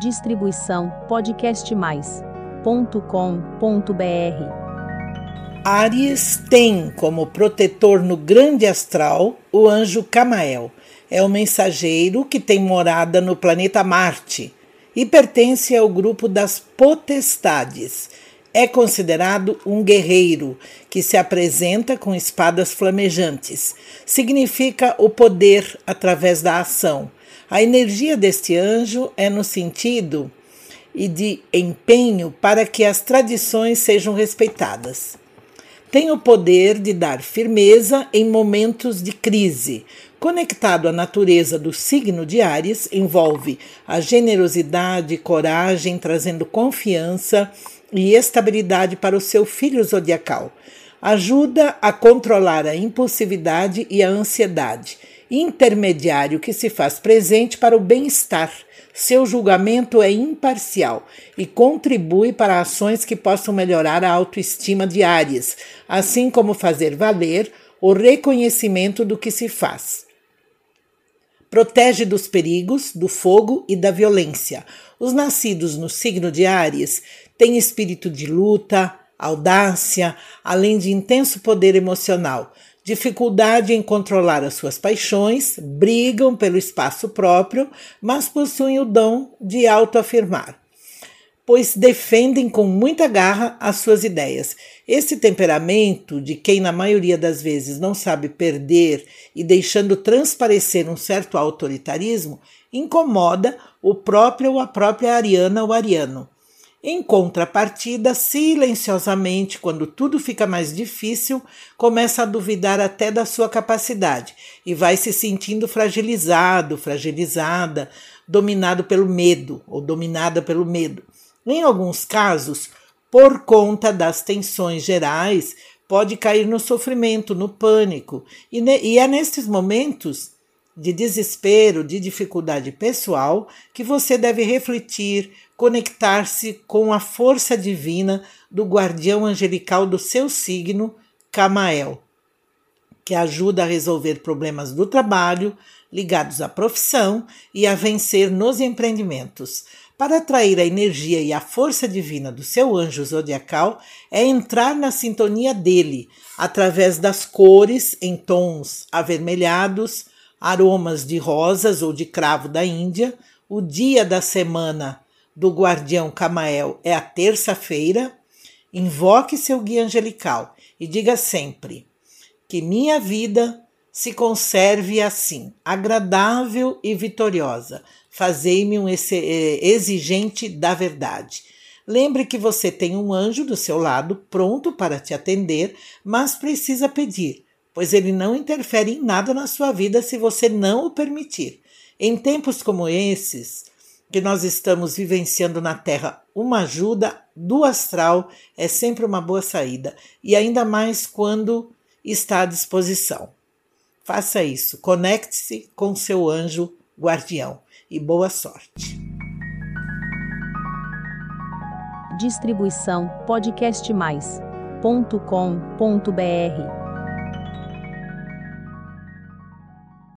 Distribuição podcastmais.com.br. Aries tem como protetor no grande astral o anjo Camael. É o mensageiro que tem morada no planeta Marte e pertence ao grupo das potestades. É considerado um guerreiro que se apresenta com espadas flamejantes. Significa o poder através da ação a energia deste anjo é no sentido e de empenho para que as tradições sejam respeitadas. Tem o poder de dar firmeza em momentos de crise. Conectado à natureza do signo de Ares, envolve a generosidade coragem, trazendo confiança e estabilidade para o seu filho zodiacal. Ajuda a controlar a impulsividade e a ansiedade intermediário que se faz presente para o bem-estar. Seu julgamento é imparcial e contribui para ações que possam melhorar a autoestima de Ares, assim como fazer valer o reconhecimento do que se faz. Protege dos perigos, do fogo e da violência. Os nascidos no signo de Ares têm espírito de luta, audácia, além de intenso poder emocional dificuldade em controlar as suas paixões, brigam pelo espaço próprio, mas possuem o dom de autoafirmar, pois defendem com muita garra as suas ideias. Esse temperamento, de quem na maioria das vezes não sabe perder e deixando transparecer um certo autoritarismo, incomoda o próprio ou a própria Ariana ou Ariano. Em contrapartida, silenciosamente, quando tudo fica mais difícil, começa a duvidar até da sua capacidade e vai se sentindo fragilizado, fragilizada, dominado pelo medo ou dominada pelo medo. Em alguns casos, por conta das tensões gerais, pode cair no sofrimento, no pânico, e, e é nestes momentos de desespero, de dificuldade pessoal, que você deve refletir, conectar-se com a força divina do guardião angelical do seu signo, Camael, que ajuda a resolver problemas do trabalho ligados à profissão e a vencer nos empreendimentos. Para atrair a energia e a força divina do seu anjo zodiacal é entrar na sintonia dele através das cores em tons avermelhados, aromas de rosas ou de cravo da Índia. O dia da semana do guardião Camael é a terça-feira. Invoque seu guia angelical e diga sempre que minha vida se conserve assim, agradável e vitoriosa. Fazei-me um eh, exigente da verdade. Lembre que você tem um anjo do seu lado pronto para te atender, mas precisa pedir pois ele não interfere em nada na sua vida se você não o permitir. Em tempos como esses, que nós estamos vivenciando na Terra, uma ajuda do astral é sempre uma boa saída, e ainda mais quando está à disposição. Faça isso, conecte-se com seu anjo guardião. E boa sorte. Distribuição podcastmais.com.br